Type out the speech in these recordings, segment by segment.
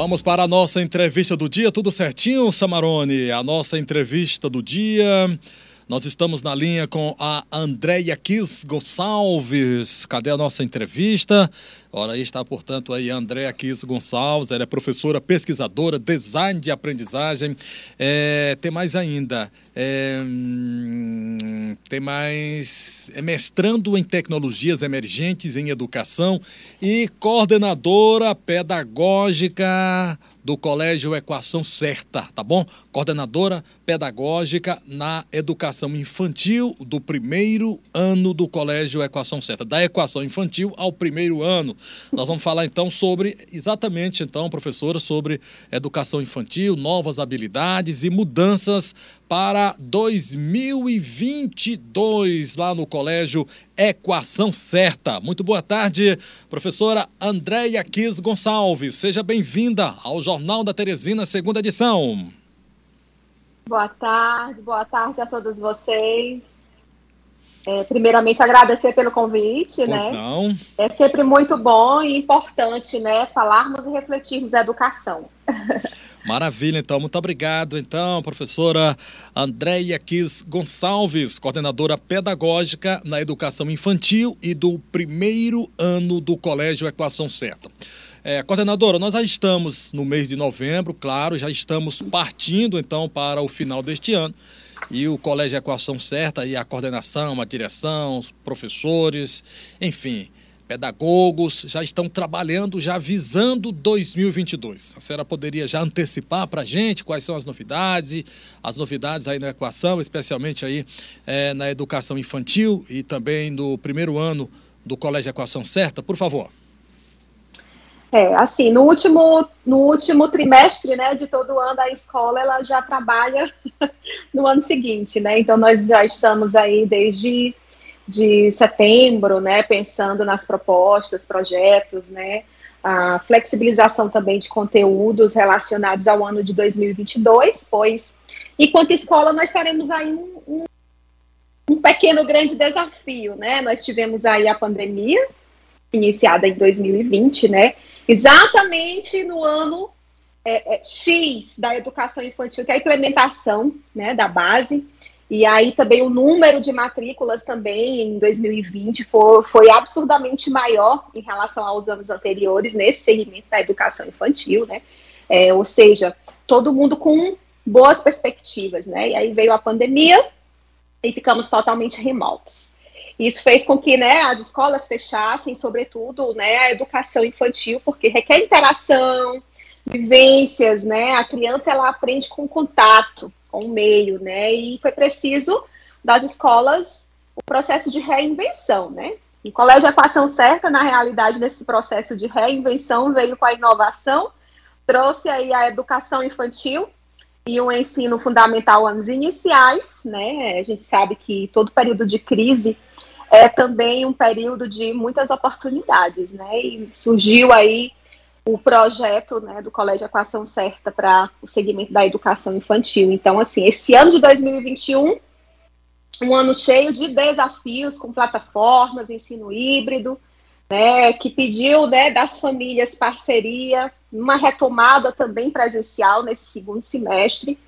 Vamos para a nossa entrevista do dia, tudo certinho, Samarone? A nossa entrevista do dia. Nós estamos na linha com a Andréia Kiss Gonçalves. Cadê a nossa entrevista? Ora, aí está, portanto, aí a Andréia Kiss Gonçalves. Ela é professora, pesquisadora, design de aprendizagem. É, tem mais ainda. É, hum, tem mais. É mestrando em tecnologias emergentes em educação e coordenadora pedagógica do Colégio Equação Certa, tá bom? Coordenadora pedagógica na educação infantil do primeiro ano do Colégio Equação Certa, da equação infantil ao primeiro ano. Nós vamos falar então sobre, exatamente então, professora, sobre educação infantil, novas habilidades e mudanças para 2022 lá no Colégio Equação Certa. Muito boa tarde, professora Andréia Kiss Gonçalves. Seja bem-vinda ao Jornal da Teresina, segunda edição. Boa tarde, boa tarde a todos vocês. É, primeiramente, agradecer pelo convite, pois né? Não. É sempre muito bom e importante, né? Falarmos e refletirmos a educação. Maravilha, então. Muito obrigado, então, professora Andréia Kiss Gonçalves, coordenadora pedagógica na educação infantil e do primeiro ano do Colégio Equação Certa. É, coordenadora, nós já estamos no mês de novembro, claro, já estamos partindo, então, para o final deste ano e o Colégio Equação Certa e a coordenação, a direção, os professores, enfim, pedagogos já estão trabalhando, já visando 2022. A senhora poderia já antecipar para a gente quais são as novidades, as novidades aí na equação, especialmente aí é, na educação infantil e também no primeiro ano do Colégio Equação Certa, por favor. É, assim, no último, no último trimestre, né, de todo ano, a escola, ela já trabalha no ano seguinte, né, então nós já estamos aí desde de setembro, né, pensando nas propostas, projetos, né, a flexibilização também de conteúdos relacionados ao ano de 2022, pois, enquanto escola, nós teremos aí um, um, um pequeno grande desafio, né, nós tivemos aí a pandemia, iniciada em 2020, né, exatamente no ano é, é, X da educação infantil, que é a implementação né, da base. E aí também o número de matrículas também em 2020 foi, foi absurdamente maior em relação aos anos anteriores nesse segmento da educação infantil, né? É, ou seja, todo mundo com boas perspectivas, né? E aí veio a pandemia e ficamos totalmente remotos. Isso fez com que né, as escolas fechassem, sobretudo né, a educação infantil, porque requer interação, vivências, né? A criança ela aprende com contato, com o meio, né? E foi preciso das escolas o processo de reinvenção, né? O Colégio Equação Certa, na realidade, nesse processo de reinvenção, veio com a inovação, trouxe aí a educação infantil e o ensino fundamental anos iniciais, né? A gente sabe que todo período de crise é também um período de muitas oportunidades, né? E surgiu aí o projeto né, do Colégio Equação Certa para o segmento da educação infantil. Então, assim, esse ano de 2021, um ano cheio de desafios com plataformas, ensino híbrido, né, que pediu né, das famílias parceria, uma retomada também presencial nesse segundo semestre.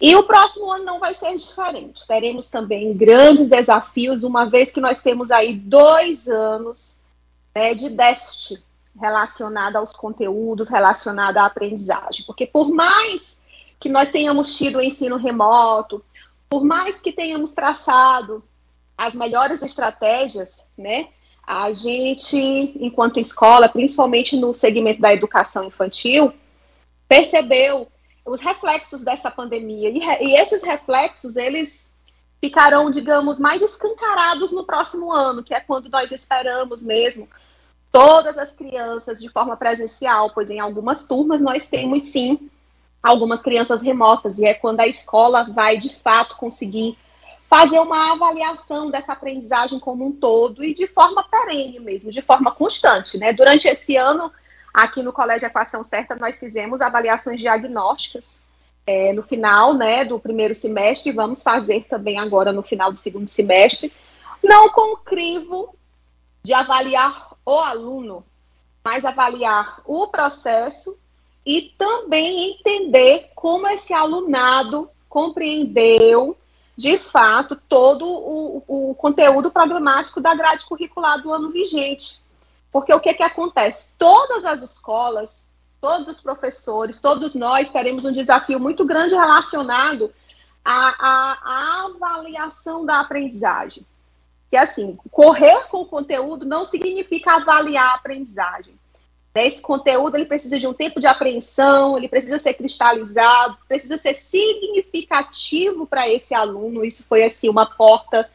E o próximo ano não vai ser diferente. Teremos também grandes desafios, uma vez que nós temos aí dois anos né, de déficit relacionado aos conteúdos, relacionado à aprendizagem. Porque por mais que nós tenhamos tido o ensino remoto, por mais que tenhamos traçado as melhores estratégias, né, a gente, enquanto escola, principalmente no segmento da educação infantil, percebeu os reflexos dessa pandemia. E, e esses reflexos, eles ficarão, digamos, mais escancarados no próximo ano, que é quando nós esperamos mesmo todas as crianças de forma presencial, pois em algumas turmas nós temos sim algumas crianças remotas, e é quando a escola vai de fato conseguir fazer uma avaliação dessa aprendizagem como um todo e de forma perene mesmo, de forma constante, né? Durante esse ano, Aqui no Colégio Equação Certa, nós fizemos avaliações diagnósticas é, no final né, do primeiro semestre, vamos fazer também agora no final do segundo semestre, não com o crivo de avaliar o aluno, mas avaliar o processo e também entender como esse alunado compreendeu de fato todo o, o conteúdo problemático da grade curricular do ano vigente. Porque o que, que acontece? Todas as escolas, todos os professores, todos nós teremos um desafio muito grande relacionado à, à, à avaliação da aprendizagem. Que assim, correr com o conteúdo não significa avaliar a aprendizagem. Né? Esse conteúdo ele precisa de um tempo de apreensão, ele precisa ser cristalizado, precisa ser significativo para esse aluno. Isso foi assim uma porta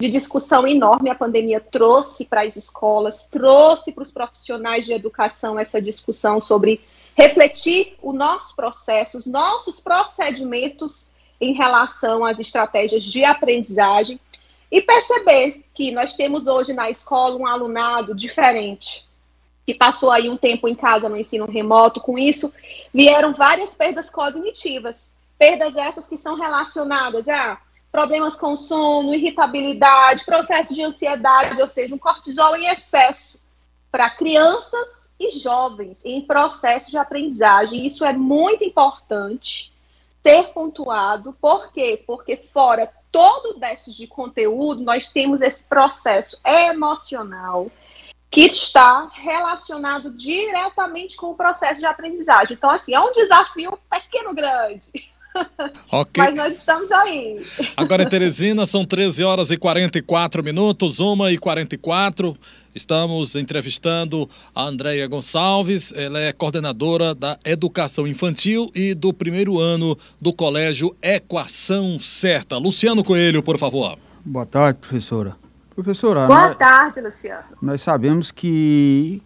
de discussão enorme a pandemia trouxe para as escolas, trouxe para os profissionais de educação essa discussão sobre refletir o nosso processo, os nossos procedimentos em relação às estratégias de aprendizagem e perceber que nós temos hoje na escola um alunado diferente, que passou aí um tempo em casa no ensino remoto. Com isso, vieram várias perdas cognitivas, perdas essas que são relacionadas a problemas com sono, irritabilidade, processo de ansiedade, ou seja, um cortisol em excesso para crianças e jovens em processo de aprendizagem. Isso é muito importante ser pontuado. Por quê? Porque fora todo o déficit de conteúdo, nós temos esse processo emocional que está relacionado diretamente com o processo de aprendizagem. Então, assim, é um desafio pequeno grande. Okay. Mas nós estamos aí. Agora em Teresina são 13 horas e 44 minutos, 1 e 44. Estamos entrevistando a Andréia Gonçalves, ela é coordenadora da Educação Infantil e do primeiro ano do Colégio Equação Certa. Luciano Coelho, por favor. Boa tarde, professora. Professora. Boa nós, tarde, Luciano. Nós sabemos que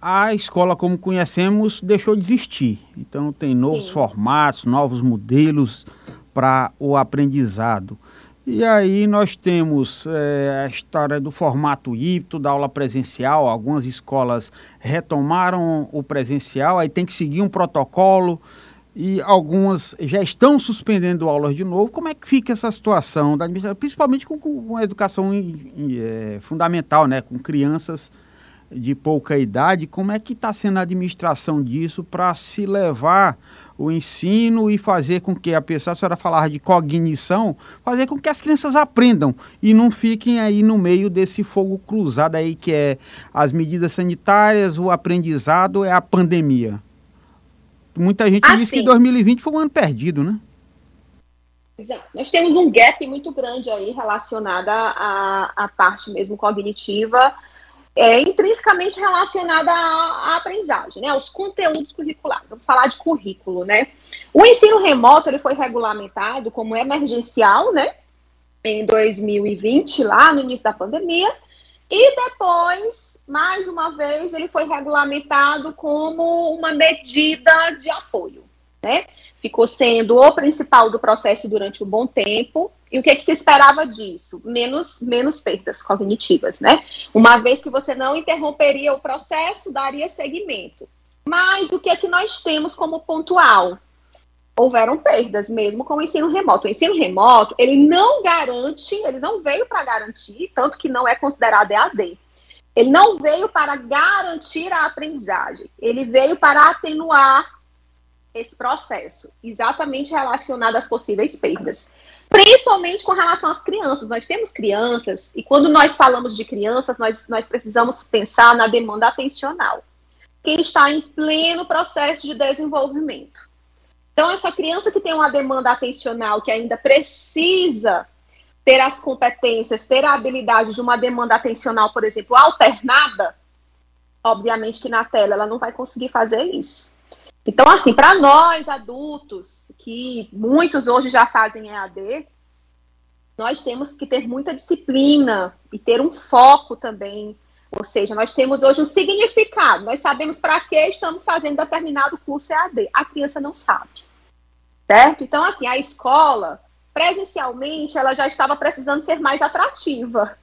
a escola como conhecemos deixou de existir. Então tem novos Sim. formatos, novos modelos para o aprendizado. E aí nós temos é, a história do formato híbrido, da aula presencial. Algumas escolas retomaram o presencial, aí tem que seguir um protocolo e algumas já estão suspendendo aulas de novo. Como é que fica essa situação, da, principalmente com, com a educação é, fundamental, né, com crianças de pouca idade, como é que está sendo a administração disso para se levar o ensino e fazer com que a pessoa, a senhora falar de cognição, fazer com que as crianças aprendam e não fiquem aí no meio desse fogo cruzado aí que é as medidas sanitárias, o aprendizado, é a pandemia. Muita gente ah, diz que 2020 foi um ano perdido, né? Exato. Nós temos um gap muito grande aí relacionado à, à parte mesmo cognitiva, é intrinsecamente relacionada à, à, aprendizagem, né, aos conteúdos curriculares. Vamos falar de currículo, né? O ensino remoto ele foi regulamentado como emergencial, né, em 2020, lá no início da pandemia, e depois, mais uma vez, ele foi regulamentado como uma medida de apoio, né? Ficou sendo o principal do processo durante um bom tempo, e o que, é que se esperava disso? Menos, menos perdas cognitivas, né? Uma vez que você não interromperia o processo, daria seguimento. Mas o que é que nós temos como pontual? Houveram perdas mesmo com o ensino remoto. O ensino remoto, ele não garante, ele não veio para garantir, tanto que não é considerado EAD. Ele não veio para garantir a aprendizagem. Ele veio para atenuar esse processo, exatamente relacionado às possíveis perdas. Principalmente com relação às crianças. Nós temos crianças, e quando nós falamos de crianças, nós, nós precisamos pensar na demanda atencional, que está em pleno processo de desenvolvimento. Então, essa criança que tem uma demanda atencional, que ainda precisa ter as competências, ter a habilidade de uma demanda atencional, por exemplo, alternada, obviamente que na tela ela não vai conseguir fazer isso. Então, assim, para nós adultos, que muitos hoje já fazem EAD, nós temos que ter muita disciplina e ter um foco também. Ou seja, nós temos hoje um significado, nós sabemos para que estamos fazendo determinado curso EAD. A criança não sabe. Certo? Então, assim, a escola, presencialmente, ela já estava precisando ser mais atrativa.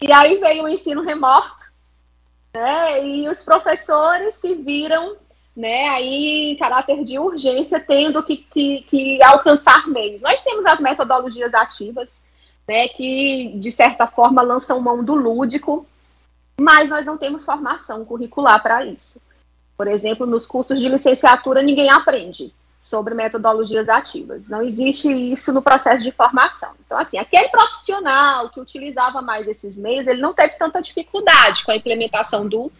E aí veio o ensino remoto, né? E os professores se viram né, aí em caráter de urgência, tendo que, que, que, alcançar meios. Nós temos as metodologias ativas, né, que de certa forma lançam mão do lúdico, mas nós não temos formação curricular para isso. Por exemplo, nos cursos de licenciatura, ninguém aprende sobre metodologias ativas. Não existe isso no processo de formação. Então, assim, aquele profissional que utilizava mais esses meios, ele não teve tanta dificuldade com a implementação do,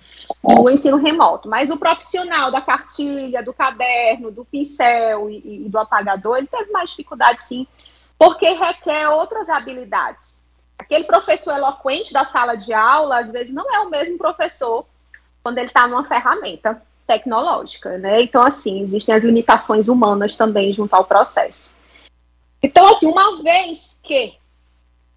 do ensino remoto. Mas o profissional da cartilha, do caderno, do pincel e, e do apagador, ele teve mais dificuldade, sim, porque requer outras habilidades. Aquele professor eloquente da sala de aula, às vezes, não é o mesmo professor quando ele está numa ferramenta tecnológica, né? Então, assim, existem as limitações humanas também junto ao processo. Então, assim, uma vez que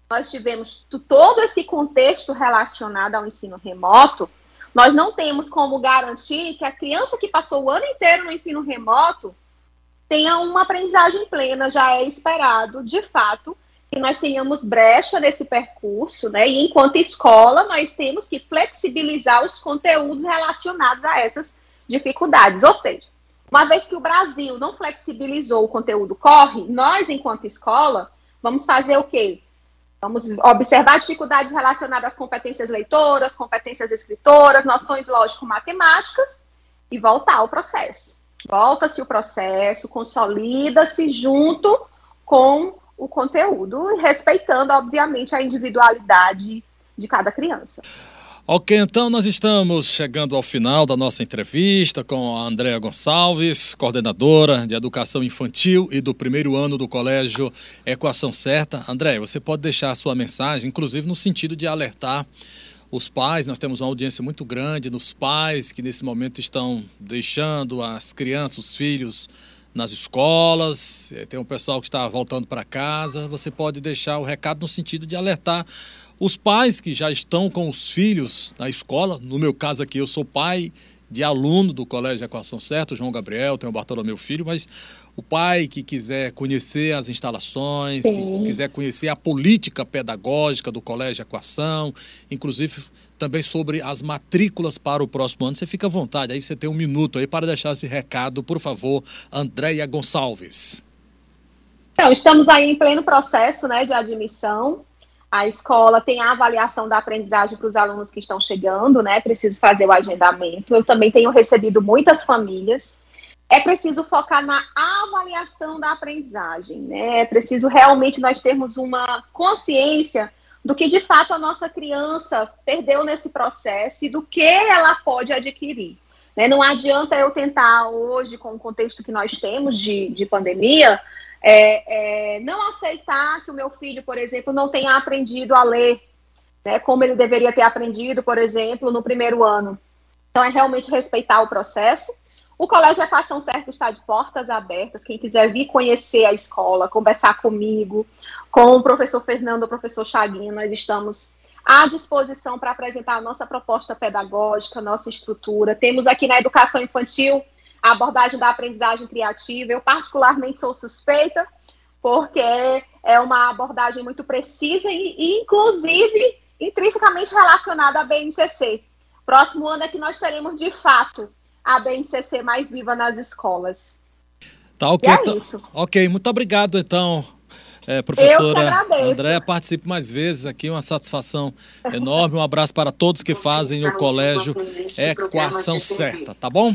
nós tivemos todo esse contexto relacionado ao ensino remoto, nós não temos como garantir que a criança que passou o ano inteiro no ensino remoto tenha uma aprendizagem plena, já é esperado, de fato, que nós tenhamos brecha nesse percurso, né? E enquanto escola, nós temos que flexibilizar os conteúdos relacionados a essas dificuldades. Ou seja, uma vez que o Brasil não flexibilizou o conteúdo corre, nós, enquanto escola, vamos fazer o quê? Vamos observar dificuldades relacionadas às competências leitoras, competências escritoras, noções lógico-matemáticas e voltar ao processo. Volta-se o processo, consolida-se junto com o conteúdo, respeitando, obviamente, a individualidade de cada criança. Ok, então nós estamos chegando ao final da nossa entrevista com a Andréa Gonçalves, coordenadora de Educação Infantil e do primeiro ano do Colégio Equação Certa. Andréa, você pode deixar a sua mensagem, inclusive no sentido de alertar os pais, nós temos uma audiência muito grande nos pais que nesse momento estão deixando as crianças, os filhos nas escolas, eh, tem um pessoal que está voltando para casa. Você pode deixar o recado no sentido de alertar os pais que já estão com os filhos na escola. No meu caso aqui, eu sou pai de aluno do Colégio Equação Certa, João Gabriel, tenho o Bartolomeu Filho, mas o pai que quiser conhecer as instalações, Sim. que quiser conhecer a política pedagógica do Colégio Equação, inclusive também sobre as matrículas para o próximo ano, você fica à vontade. Aí você tem um minuto aí para deixar esse recado, por favor, Andréia Gonçalves. Então, estamos aí em pleno processo né, de admissão. A escola tem a avaliação da aprendizagem para os alunos que estão chegando, né? Preciso fazer o agendamento. Eu também tenho recebido muitas famílias. É preciso focar na avaliação da aprendizagem, né? É preciso realmente nós termos uma consciência do que de fato a nossa criança perdeu nesse processo e do que ela pode adquirir. Né? Não adianta eu tentar hoje, com o contexto que nós temos de, de pandemia, é, é, não aceitar que o meu filho, por exemplo, não tenha aprendido a ler, né, como ele deveria ter aprendido, por exemplo, no primeiro ano. Então, é realmente respeitar o processo. O Colégio Equação Certa está de portas abertas. Quem quiser vir conhecer a escola, conversar comigo, com o professor Fernando, o professor Chaguinho, nós estamos à disposição para apresentar a nossa proposta pedagógica, nossa estrutura. Temos aqui na educação infantil a abordagem da aprendizagem criativa. Eu, particularmente, sou suspeita, porque é uma abordagem muito precisa e, e inclusive, intrinsecamente relacionada à BNCC. Próximo ano é que nós teremos, de fato, a BNCC mais viva nas escolas. Tá ok. É tá, ok, muito obrigado, então. É, professora Andréa, participe mais vezes aqui, uma satisfação enorme. Um abraço para todos que fazem o colégio Equação Certa, tá bom?